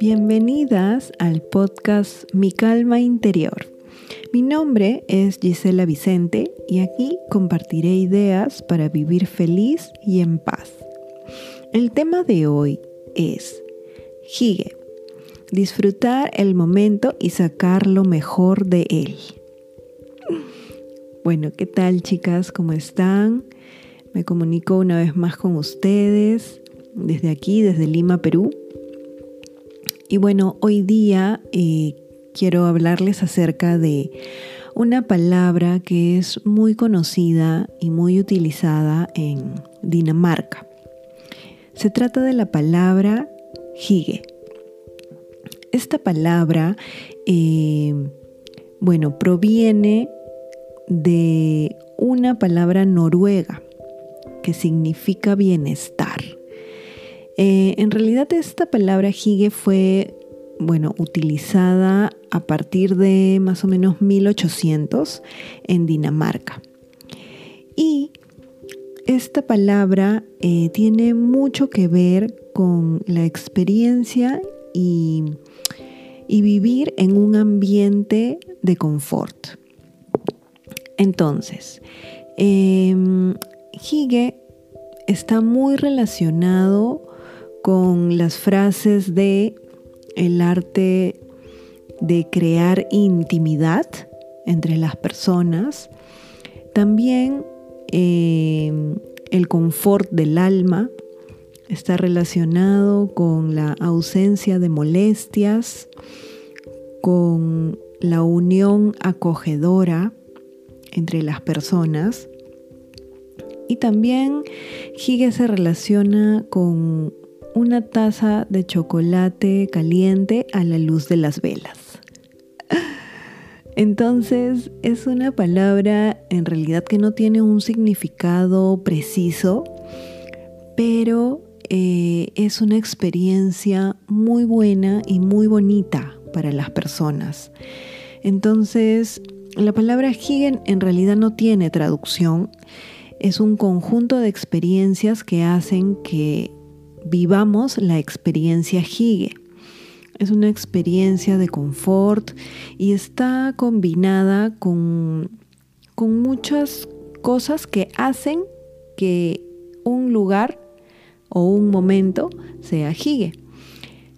Bienvenidas al podcast Mi Calma Interior. Mi nombre es Gisela Vicente y aquí compartiré ideas para vivir feliz y en paz. El tema de hoy es Hige, disfrutar el momento y sacar lo mejor de él. Bueno, ¿qué tal chicas? ¿Cómo están? Me comunico una vez más con ustedes desde aquí, desde Lima, Perú. Y bueno, hoy día eh, quiero hablarles acerca de una palabra que es muy conocida y muy utilizada en Dinamarca. Se trata de la palabra hige. Esta palabra, eh, bueno, proviene de una palabra noruega significa bienestar. Eh, en realidad esta palabra hige fue, bueno, utilizada a partir de más o menos 1800 en Dinamarca. Y esta palabra eh, tiene mucho que ver con la experiencia y, vivir en un ambiente de confort. Entonces, eh, Hige está muy relacionado con las frases de el arte de crear intimidad entre las personas, también eh, el confort del alma está relacionado con la ausencia de molestias, con la unión acogedora entre las personas y también Hige se relaciona con una taza de chocolate caliente a la luz de las velas. Entonces es una palabra en realidad que no tiene un significado preciso, pero eh, es una experiencia muy buena y muy bonita para las personas. Entonces, la palabra Higen en realidad no tiene traducción, es un conjunto de experiencias que hacen que vivamos la experiencia Hige. Es una experiencia de confort y está combinada con, con muchas cosas que hacen que un lugar o un momento sea Hige.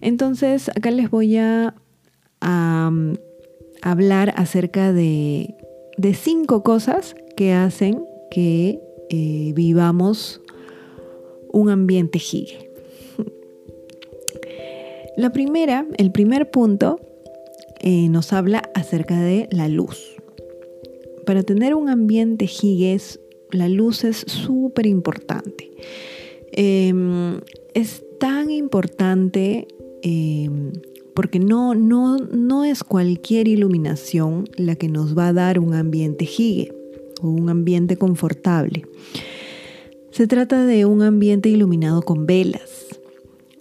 Entonces, acá les voy a, hablar acerca de, cinco cosas que hacen que eh, vivamos un ambiente Hige. La primera, el primer punto, eh, nos habla acerca de la luz. Para tener un ambiente higues, la luz es súper importante. Em, es tan importante em, porque no, no, no es cualquier iluminación la que nos va a dar un ambiente higue un ambiente confortable. Se trata de un ambiente iluminado con velas.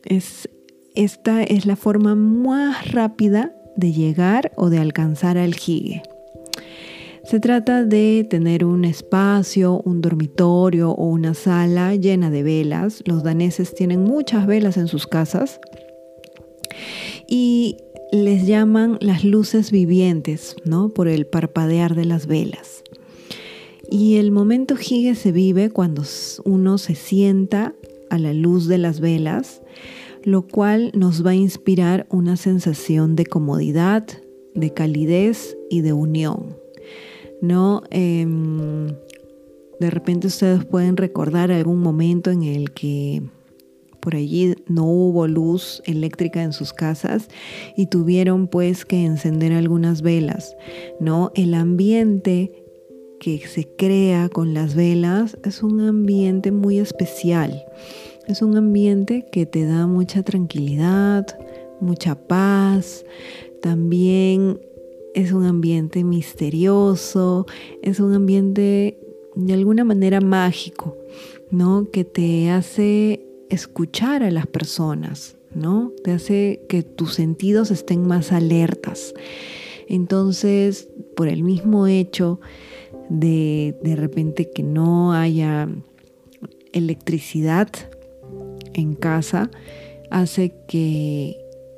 Es esta es la forma más rápida de llegar o de alcanzar al jigue. Se trata de tener un espacio, un dormitorio o una sala llena de velas. Los daneses tienen muchas velas en sus casas y les llaman las luces vivientes, ¿no? Por el parpadear de las velas. Y el momento jigue se vive cuando uno se sienta a la luz de las velas lo cual nos va a inspirar una sensación de comodidad, de calidez y de unión. ¿No? Em, de repente ustedes pueden recordar algún momento en el que por allí no hubo luz eléctrica en sus casas y tuvieron pues que encender algunas velas, ¿no? El ambiente que se crea con las velas es un ambiente muy especial. Es un ambiente que te da mucha tranquilidad, mucha paz. También es un ambiente misterioso, es un ambiente de alguna manera mágico, ¿no? Que te hace escuchar a las personas, ¿no? Te hace que tus sentidos estén más alertas. Entonces, por el mismo hecho de de repente que no haya electricidad en casa hace que,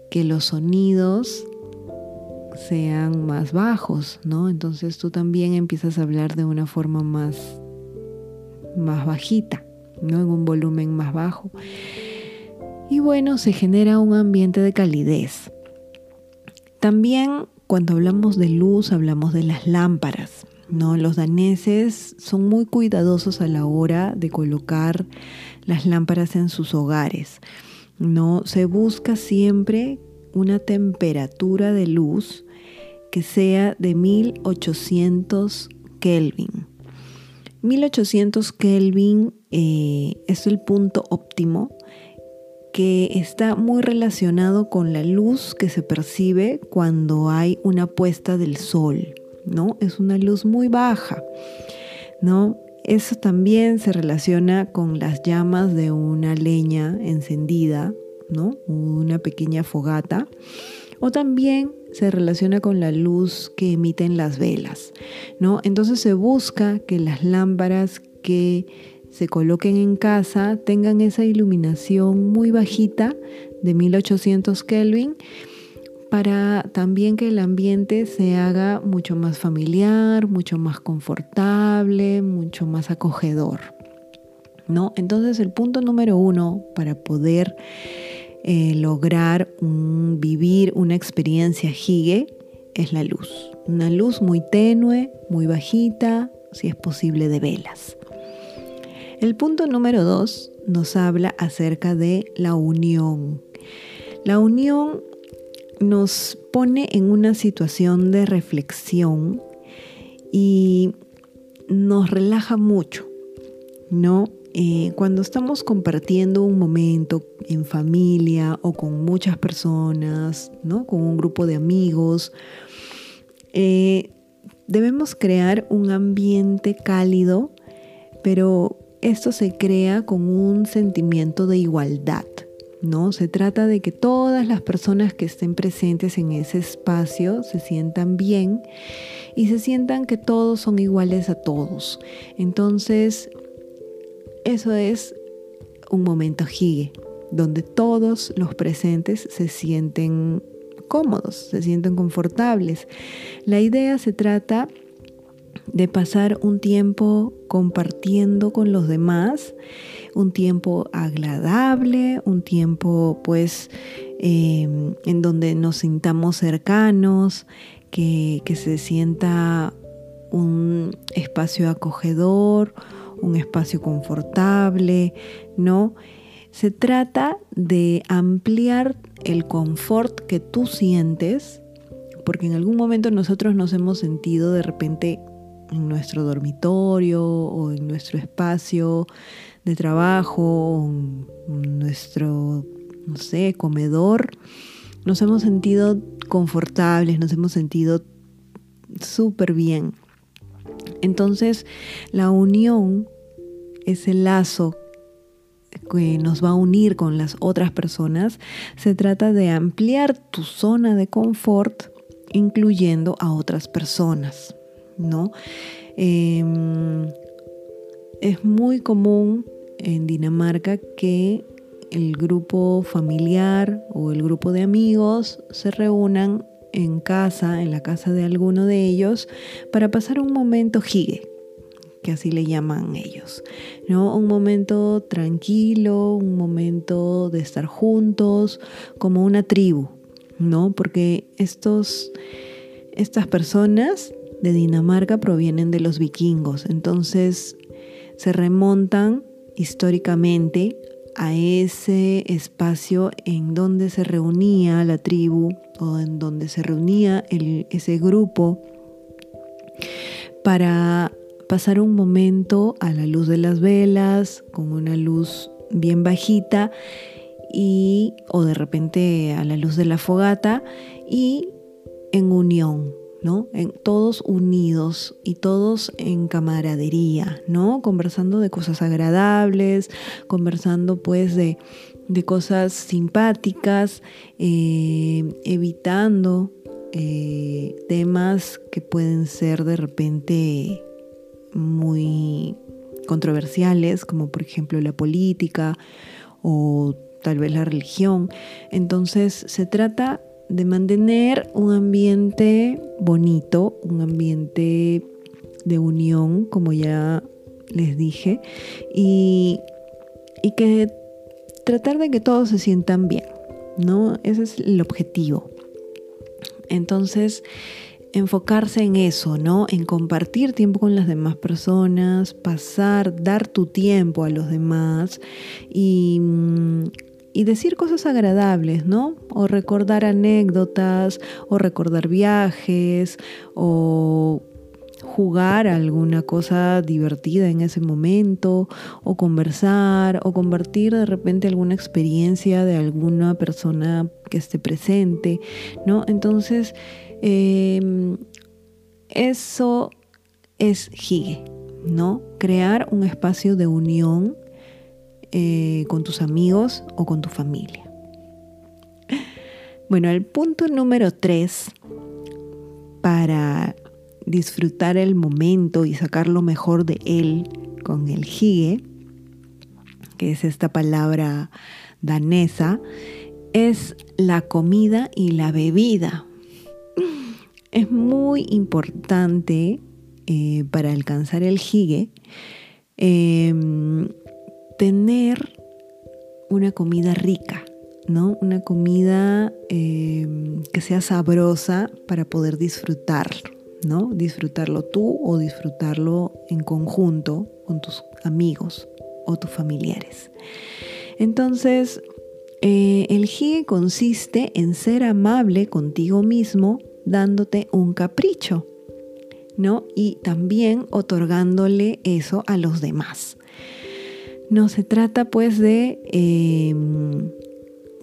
que los sonidos sean más bajos, ¿no? Entonces tú también empiezas a hablar de una forma más, más bajita, ¿no? En un volumen más bajo. Y bueno, se genera un ambiente de calidez. También cuando hablamos de luz hablamos de las lámparas, Los daneses son muy cuidadosos a la hora de colocar las lámparas en sus hogares. No se busca siempre una temperatura de luz que sea de 1800 Kelvin. 1800 Kelvin eh, es el punto óptimo que está muy relacionado con la luz que se percibe cuando hay una puesta del sol, ¿no? Es una luz muy baja, ¿no? Eso también se relaciona con las llamas de una leña encendida, ¿no? Una pequeña fogata. O también se relaciona con la luz que emiten las velas, ¿no? Entonces se busca que las lámparas que se coloquen en casa tengan esa iluminación muy bajita de 1800 Kelvin para también que el ambiente se haga mucho más familiar, mucho más confortable, mucho más acogedor. ¿no? Entonces el punto número uno para poder eh, lograr vivir una experiencia Hige es la luz. Una luz muy tenue, muy bajita, si es posible de velas. El punto número dos nos habla acerca de la unión. La unión nos pone en una situación de reflexión y nos relaja mucho, ¿no? Eh, cuando estamos compartiendo un momento en familia o con muchas personas, ¿no? Con un grupo de amigos, eh, debemos crear un ambiente cálido, pero esto se crea con un sentimiento de igualdad. ¿No? Se trata de que todas las personas que estén presentes en ese espacio se sientan bien y se sientan que todos son iguales a todos. Entonces, eso es un momento hige, donde todos los presentes se sienten cómodos, se sienten confortables. La idea se trata de pasar un tiempo compartiendo con los demás, un tiempo agradable, un tiempo pues em, en donde nos sintamos cercanos, que, que se sienta un espacio acogedor, un espacio confortable, ¿no? Se trata de ampliar el confort que tú sientes, porque en algún momento nosotros nos hemos sentido de repente en nuestro dormitorio o en nuestro espacio de trabajo, nuestro, no sé, comedor, nos hemos sentido confortables, nos hemos sentido súper bien. Entonces, la unión, ese lazo que nos va a unir con las otras personas, se trata de ampliar tu zona de confort incluyendo a otras personas. ¿no? Em, es muy común en Dinamarca que el grupo familiar o el grupo de amigos se reúnan en casa, en la casa de alguno de ellos, para pasar un momento hige, que así le llaman ellos, ¿no? Un momento tranquilo, un momento de estar juntos, como una tribu, ¿no? Porque estos, estas personas de Dinamarca provienen de los vikingos, entonces se remontan históricamente a ese espacio en donde se reunía la tribu o en donde se reunía ese grupo para pasar un momento a la luz de las velas, con una luz bien bajita y o de repente a la luz de la fogata y en unión, ¿no? En, todos unidos y todos en camaradería, ¿no? Conversando de cosas agradables, conversando pues de, cosas simpáticas, eh, evitando eh, temas que pueden ser de repente muy controversiales, como por ejemplo la política o tal vez la religión. Entonces se trata de mantener un ambiente bonito, un ambiente de unión, como ya les dije, y, y que tratar de que todos se sientan bien, ¿no? Ese es el objetivo. Entonces, enfocarse en eso, ¿no? En compartir tiempo con las demás personas, pasar, dar tu tiempo a los demás y, mm, y decir cosas agradables, ¿no? O recordar anécdotas, o recordar viajes, o jugar alguna cosa divertida en ese momento, o conversar, o compartir de repente alguna experiencia de alguna persona que esté presente, ¿no? Entonces, em, eso es Hige, ¿no? Crear un espacio de unión eh, con tus amigos o con tu familia. Bueno, el punto número tres para disfrutar el momento y sacar lo mejor de él con el hige, que es esta palabra danesa, es la comida y la bebida. Es muy importante eh, para alcanzar el hige em, tener una comida rica, ¿no? Una comida em, que sea sabrosa para poder disfrutarlo, ¿no? Disfrutarlo tú o disfrutarlo en conjunto con tus amigos o tus familiares. Entonces, eh, el hige consiste en ser amable contigo mismo dándote un capricho, ¿no? Y también otorgándole eso a los demás. No se trata pues de em,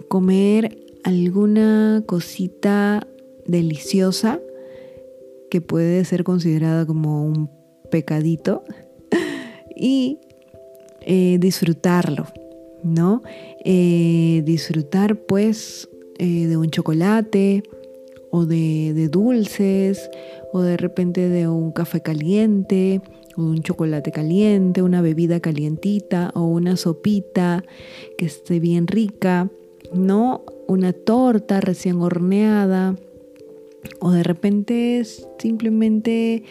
comer alguna cosita deliciosa que puede ser considerada como un pecadito y eh, disfrutarlo, ¿no? Eh, disfrutar pues eh, de un chocolate o de dulces o de repente de un café caliente un chocolate caliente, una bebida calientita o una sopita que esté bien rica, ¿no? Una torta recién horneada o de repente simplemente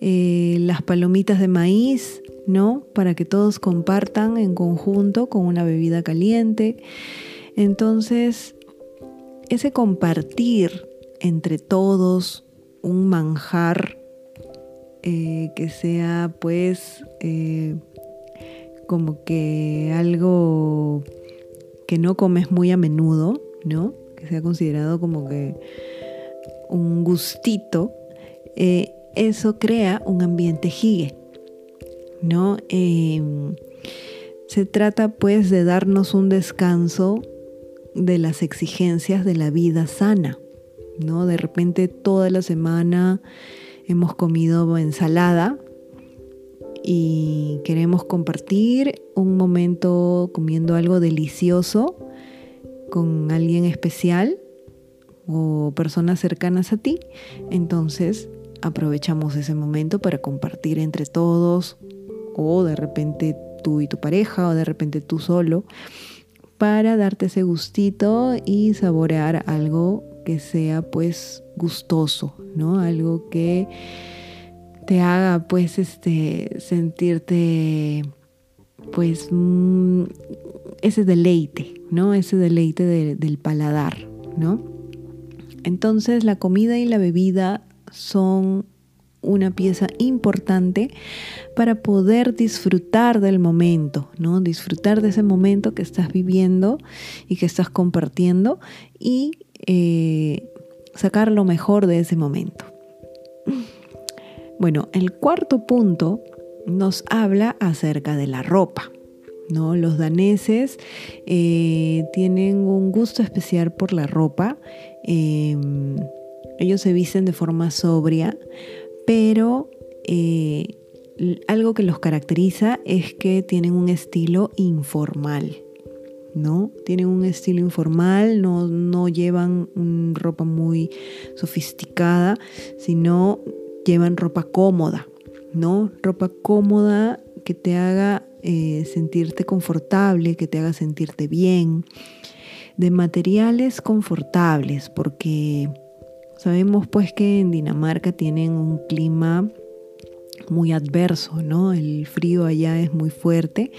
eh, las palomitas de maíz, ¿no? Para que todos compartan en conjunto con una bebida caliente. Entonces, ese compartir entre todos un manjar eh, que sea pues eh, como que algo que no comes muy a menudo, ¿no? Que sea considerado como que un gustito, eh, eso crea un ambiente jigue, ¿no? Em, se trata pues de darnos un descanso de las exigencias de la vida sana, ¿no? De repente toda la semana hemos comido ensalada y queremos compartir un momento comiendo algo delicioso con alguien especial o personas cercanas a ti, entonces aprovechamos ese momento para compartir entre todos o de repente tú y tu pareja o de repente tú solo para darte ese gustito y saborear algo que sea pues gustoso, ¿no? Algo que te haga pues este sentirte pues mm, ese deleite, ¿no? Ese deleite del paladar, ¿no? Entonces la comida y la bebida son una pieza importante para poder disfrutar del momento, ¿no? Disfrutar de ese momento que estás viviendo y que estás compartiendo y eh, sacar lo mejor de ese momento. Bueno, el cuarto punto nos habla acerca de la ropa. ¿no? Los daneses eh, tienen un gusto especial por la ropa. Em, ellos se visten de forma sobria, pero eh, algo que los caracteriza es que tienen un estilo informal. ¿No? Tienen un estilo informal, no, llevan ropa muy sofisticada, sino llevan ropa cómoda, ¿no? Ropa cómoda que te haga eh, sentirte confortable, que te haga sentirte bien, de materiales confortables, porque sabemos pues que en Dinamarca tienen un clima muy adverso, ¿no? El frío allá es muy fuerte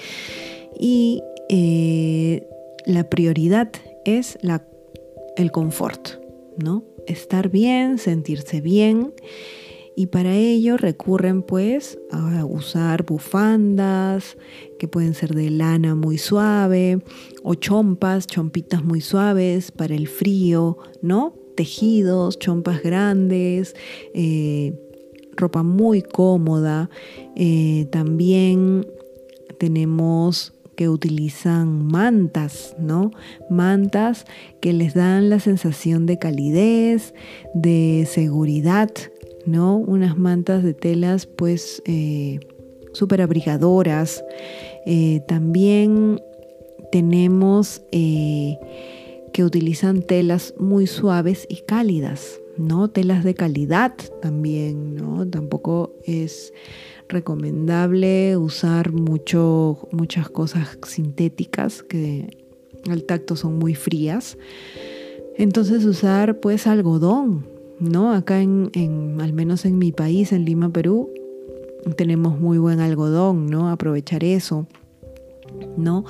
y eh, la prioridad es el confort, ¿no? Estar bien, sentirse bien y para ello recurren pues a usar bufandas que pueden ser de lana muy suave o chompas, chompitas muy suaves para el frío, ¿no? Tejidos, chompas grandes, eh, ropa muy cómoda. Eh, también tenemos que utilizan mantas, ¿no? Mantas que les dan la sensación de calidez, de seguridad, ¿no? Unas mantas de telas pues eh, súper abrigadoras. Eh, también tenemos eh, que utilizan telas muy suaves y cálidas, ¿no? Telas de calidad también, ¿no? Tampoco es recomendable usar mucho, muchas cosas sintéticas que al tacto son muy frías. Entonces usar pues algodón, ¿no? Acá en, al menos en mi país, en Lima, Perú, tenemos muy buen algodón, ¿no? Aprovechar eso, ¿no?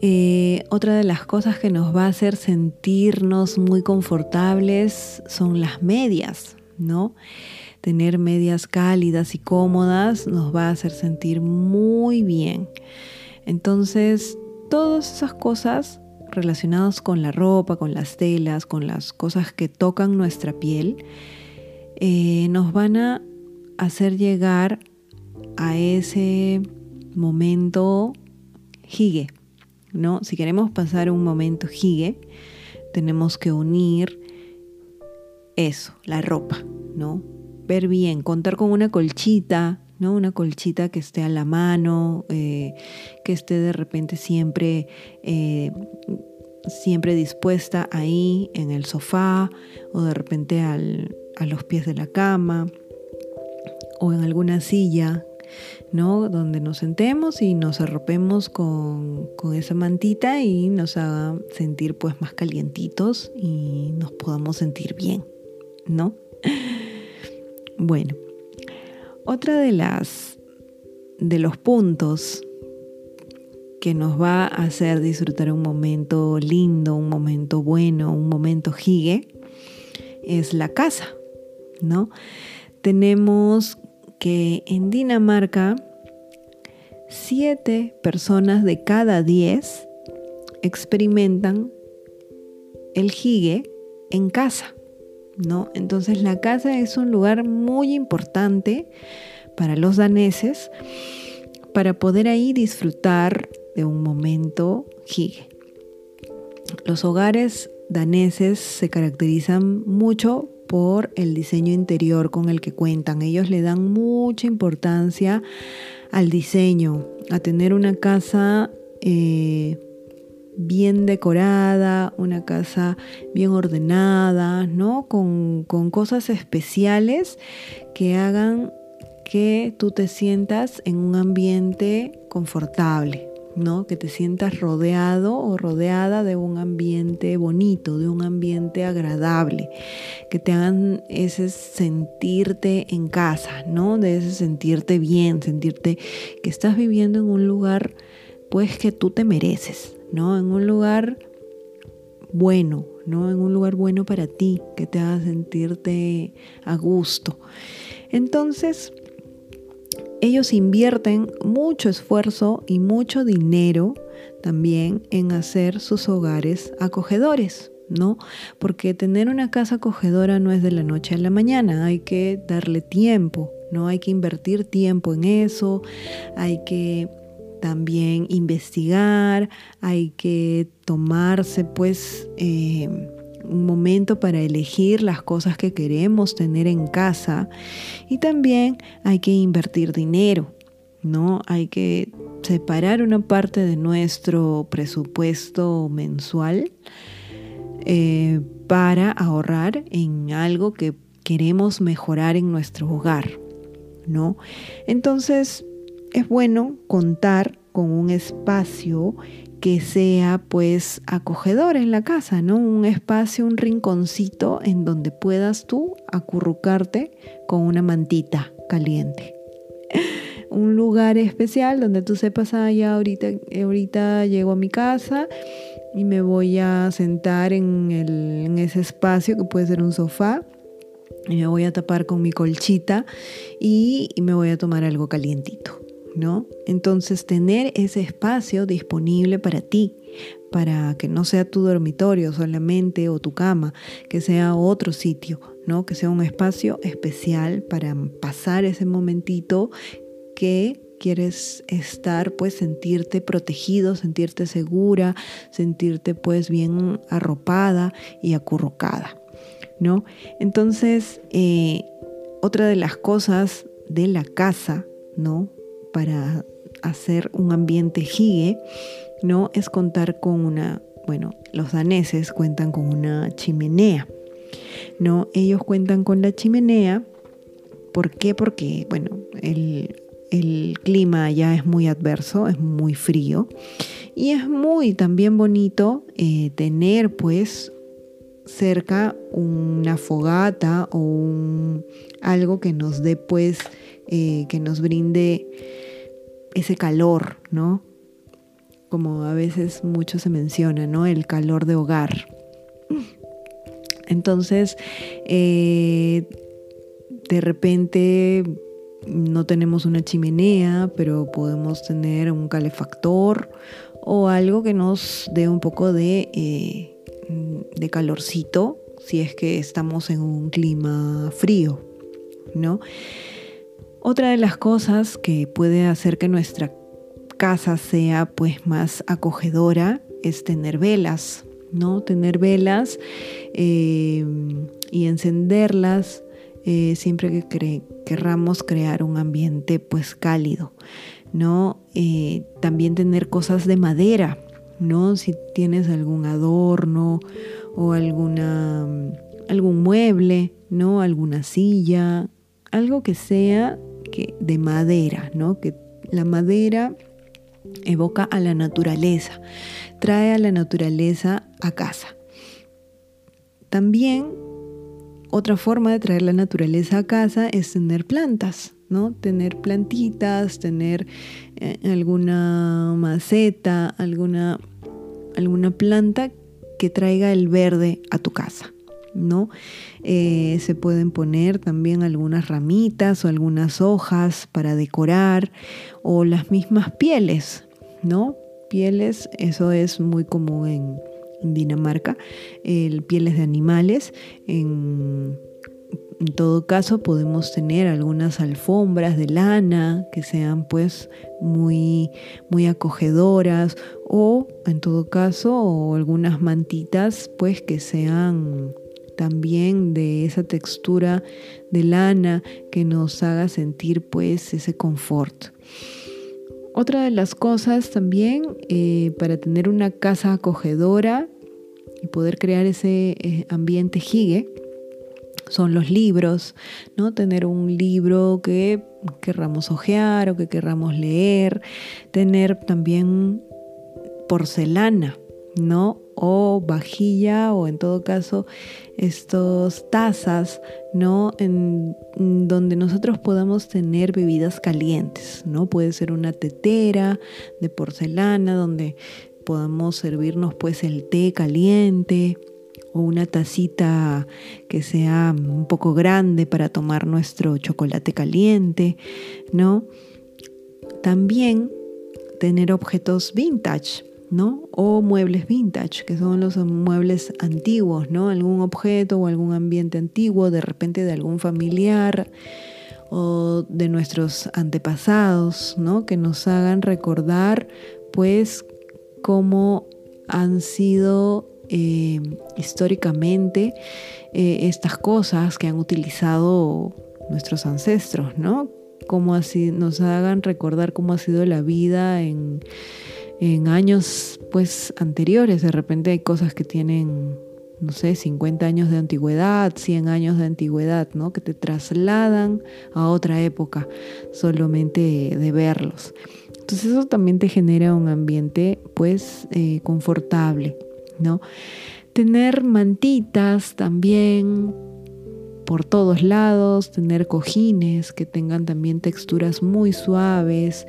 Eh, otra de las cosas que nos va a hacer sentirnos muy confortables son las medias, ¿no? Tener medias cálidas y cómodas nos va a hacer sentir muy bien. Entonces, todas esas cosas relacionados con la ropa, con las telas, con las cosas que tocan nuestra piel, eh, nos van a hacer llegar a ese momento hige, ¿no? Si queremos pasar un momento hige, tenemos que unir eso, la ropa, ¿no? Ver bien, contar con una colchita, ¿no? Una colchita que esté a la mano, eh, que esté de repente siempre, eh, siempre dispuesta ahí en el sofá o de repente a los pies de la cama o en alguna silla, ¿no? Donde nos sentemos y nos arropemos con, con esa mantita y nos haga sentir pues más calientitos y nos podamos sentir bien, ¿no? Bueno, otra de las de los puntos que nos va a hacer disfrutar un momento lindo, un momento bueno, un momento gigue, es la casa, ¿no? Tenemos que en Dinamarca, siete personas de cada diez experimentan el gigue en casa. ¿No? Entonces la casa es un lugar muy importante para los daneses para poder ahí disfrutar de un momento hige. Los hogares daneses se caracterizan mucho por el diseño interior con el que cuentan. Ellos le dan mucha importancia al diseño, a tener una casa eh, bien decorada, una casa bien ordenada, ¿no? Con, con cosas especiales que hagan que tú te sientas en un ambiente confortable, ¿no? Que te sientas rodeado o rodeada de un ambiente bonito, de un ambiente agradable, que te hagan ese sentirte en casa, ¿no? De ese sentirte bien, sentirte que estás viviendo en un lugar pues que tú te mereces, ¿no? En un lugar bueno, ¿no? En un lugar bueno para ti, que te haga sentirte a gusto. Entonces, ellos invierten mucho esfuerzo y mucho dinero también en hacer sus hogares acogedores, ¿no? Porque tener una casa acogedora no es de la noche a la mañana, hay que darle tiempo, ¿no? Hay que invertir tiempo en eso, hay que también investigar, hay que tomarse pues eh, un momento para elegir las cosas que queremos tener en casa y también hay que invertir dinero, ¿no? Hay que separar una parte de nuestro presupuesto mensual eh, para ahorrar en algo que queremos mejorar en nuestro hogar, ¿no? Entonces, es bueno contar con un espacio que sea pues acogedor en la casa, ¿no? Un espacio, un rinconcito en donde puedas tú acurrucarte con una mantita caliente. un lugar especial donde tú sepas, ah, ya ahorita, ahorita llego a mi casa y me voy a sentar en, ese espacio que puede ser un sofá y me voy a tapar con mi colchita y, y me voy a tomar algo calientito. ¿No? Entonces tener ese espacio disponible para ti, para que no sea tu dormitorio solamente o tu cama, que sea otro sitio, ¿no? Que sea un espacio especial para pasar ese momentito que quieres estar, pues sentirte protegido, sentirte segura, sentirte pues bien arropada y acurrucada, ¿no? Entonces, eh, otra de las cosas de la casa, ¿no? Para hacer un ambiente hige, ¿no? Es contar con una, bueno, los daneses cuentan con una chimenea, ¿no? Ellos cuentan con la chimenea, ¿por qué? Porque, bueno, el, clima ya es muy adverso, es muy frío y es muy también bonito eh, tener pues cerca una fogata o un, algo que nos dé pues eh, que nos brinde ese calor, ¿no? Como a veces mucho se menciona, ¿no? El calor de hogar. Entonces, eh, de repente no tenemos una chimenea, pero podemos tener un calefactor o algo que nos dé un poco de, eh, de calorcito si es que estamos en un clima frío, ¿no? Otra de las cosas que puede hacer que nuestra casa sea pues más acogedora es tener velas, ¿no? Tener velas eh, y encenderlas eh, siempre que querramos crear un ambiente pues cálido, ¿no? Eh, también tener cosas de madera, ¿no? Si tienes algún adorno o alguna, algún mueble, ¿no? Alguna silla, algo que sea de madera, ¿no? Que la madera evoca a la naturaleza, trae a la naturaleza a casa. También otra forma de traer la naturaleza a casa es tener plantas, ¿no? Tener plantitas, tener eh, alguna maceta, alguna, alguna planta que traiga el verde a tu casa. ¿No? Eh, se pueden poner también algunas ramitas o algunas hojas para decorar o las mismas pieles, ¿no? Pieles, eso es muy común en, Dinamarca, el, pieles de animales. En, todo caso podemos tener algunas alfombras de lana que sean pues muy, muy acogedoras o en todo caso algunas mantitas pues que sean también de esa textura de lana que nos haga sentir pues ese confort. Otra de las cosas también eh, para tener una casa acogedora y poder crear ese eh, ambiente jigue son los libros, ¿no? Tener un libro que querramos hojear o que querramos leer, tener también porcelana, ¿no? O vajilla o en todo caso estos tazas, ¿no? En, donde nosotros podamos tener bebidas calientes, ¿no? Puede ser una tetera de porcelana donde podamos servirnos pues el té caliente o una tacita que sea un poco grande para tomar nuestro chocolate caliente, ¿no? También tener objetos vintage, ¿no? O muebles vintage, que son los muebles antiguos, ¿no? Algún objeto o algún ambiente antiguo, de repente de algún familiar o de nuestros antepasados, ¿no? Que nos hagan recordar, pues, cómo han sido eh, históricamente eh, estas cosas que han utilizado nuestros ancestros, ¿no? Como así nos hagan recordar cómo ha sido la vida en en años pues anteriores. De repente hay cosas que tienen no sé, 50 años de antigüedad, 100 años de antigüedad, ¿no? Que te trasladan a otra época solamente de verlos. Entonces eso también te genera un ambiente pues eh, confortable, ¿no? Tener mantitas también por todos lados, tener cojines que tengan también texturas muy suaves,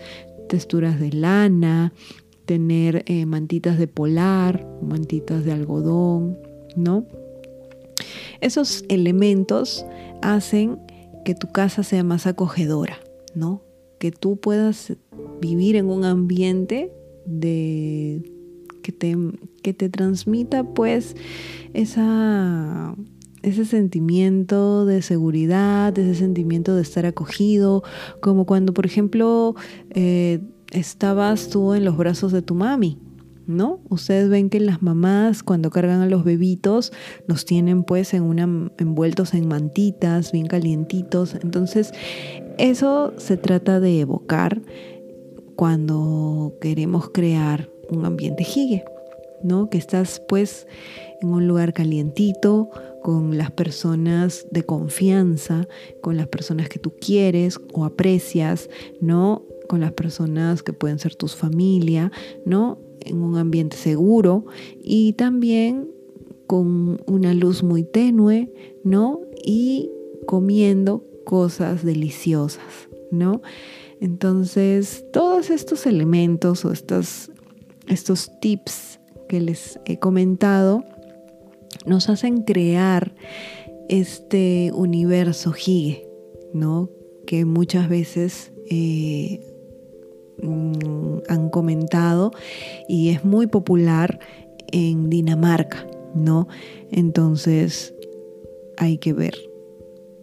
texturas de lana, tener eh, mantitas de polar, mantitas de algodón, ¿no? Esos elementos hacen que tu casa sea más acogedora, ¿no? Que tú puedas vivir en un ambiente de que te, que te transmita pues esa, ese sentimiento de seguridad, ese sentimiento de estar acogido, como cuando por ejemplo eh, estabas tú en los brazos de tu mami, ¿no? Ustedes ven que las mamás cuando cargan a los bebitos los tienen pues en una envueltos en mantitas, bien calientitos. Entonces, eso se trata de evocar cuando queremos crear un ambiente jigue, ¿no? Que estás pues en un lugar calientito, con las personas de confianza, con las personas que tú quieres o aprecias, ¿no? Con las personas que pueden ser tus familia, ¿no? en un ambiente seguro y también con una luz muy tenue, ¿no? Y comiendo cosas deliciosas, ¿no? Entonces, todos estos elementos o estos, estos tips que les he comentado nos hacen crear este universo Hige, ¿no? Que muchas veces eh, Mm, han comentado y es muy popular en Dinamarca, ¿no? Entonces hay que ver.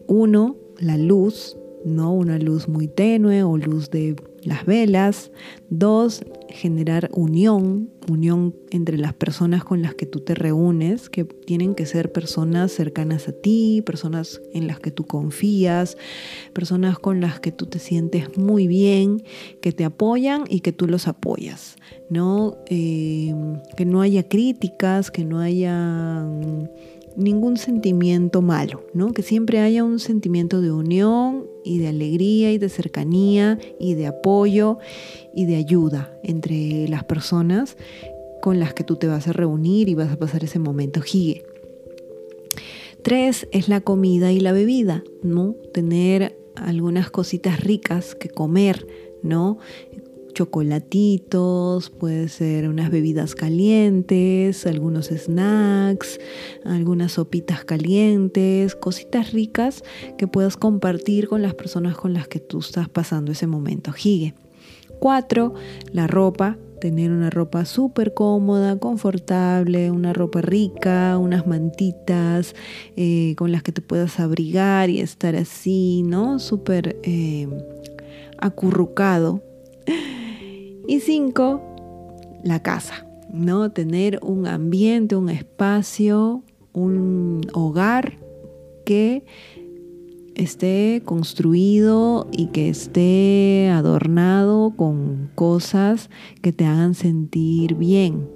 Uno, la luz, ¿no? Una luz muy tenue o luz de las velas. Dos, generar unión, unión entre las personas con las que tú te reúnes, que tienen que ser personas cercanas a ti, personas en las que tú confías, personas con las que tú te sientes muy bien, que te apoyan y que tú los apoyas, ¿no? Eh, que no haya críticas, que no haya ningún sentimiento malo, ¿no? Que siempre haya un sentimiento de unión y de alegría y de cercanía y de apoyo y de ayuda entre las personas con las que tú te vas a reunir y vas a pasar ese momento hige. Tres es la comida y la bebida, ¿no? Tener algunas cositas ricas que comer, ¿no? Chocolatitos, puede ser unas bebidas calientes, algunos snacks, algunas sopitas calientes, cositas ricas que puedas compartir con las personas con las que tú estás pasando ese momento. Gigue. Cuatro, la ropa tener una ropa súper cómoda, confortable, una ropa rica, unas mantitas eh, con las que te puedas abrigar y estar así, ¿no? Súper eh, acurrucado y cinco, la casa, ¿no? Tener un ambiente, un espacio, un hogar que esté construido y que esté adornado con cosas que te hagan sentir bien,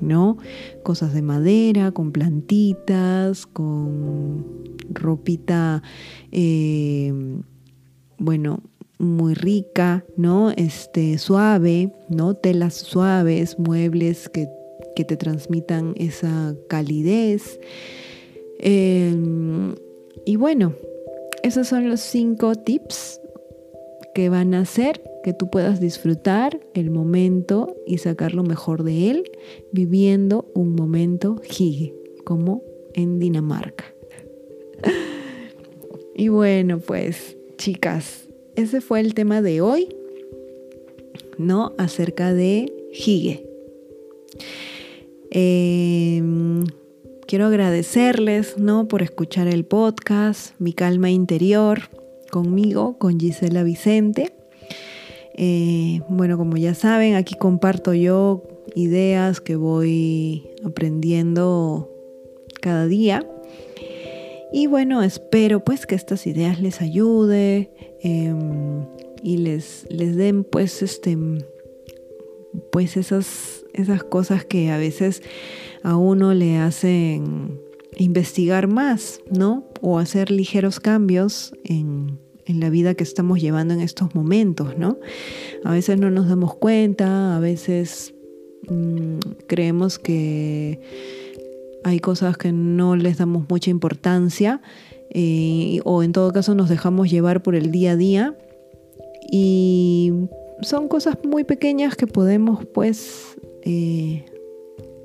¿no? Cosas de madera, con plantitas, con ropita, eh, bueno, muy rica, ¿no? Este, suave, ¿no? Telas suaves, muebles que, te transmitan esa calidez. Em, y bueno, esos son los cinco tips que van a hacer que tú puedas disfrutar el momento y sacar lo mejor de él viviendo un momento hige, como en Dinamarca. y bueno, pues chicas, ese fue el tema de hoy, ¿no? Acerca de Hige. Em, quiero agradecerles, ¿no? Por escuchar el podcast, Mi Calma Interior, conmigo, con Gisela Vicente. Eh, bueno, como ya saben, aquí comparto yo ideas que voy aprendiendo cada día. Y bueno, espero pues que estas ideas les ayude em, y les, les den pues este pues esas, esas cosas que a veces a uno le hacen investigar más, ¿no? O hacer ligeros cambios en, la vida que estamos llevando en estos momentos, ¿no? A veces no nos damos cuenta, a veces mm, creemos que hay cosas que no les damos mucha importancia eh, o en todo caso nos dejamos llevar por el día a día y son cosas muy pequeñas que podemos pues eh,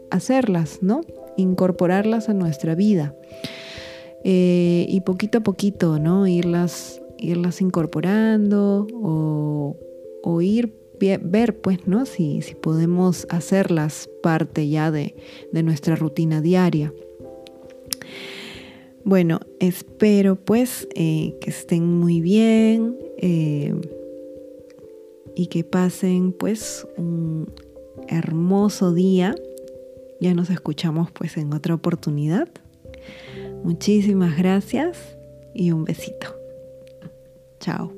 hacerlas, ¿no? Incorporarlas a nuestra vida. Eh, y poquito a poquito, ¿no? Irlas, irlas incorporando o, o ir ver, pues, ¿no? Si, si, podemos hacerlas parte ya de, de nuestra rutina diaria. Bueno, espero pues eh, que estén muy bien y que pasen pues un hermoso día. Ya nos escuchamos pues en otra oportunidad. Muchísimas gracias y un besito. Chao.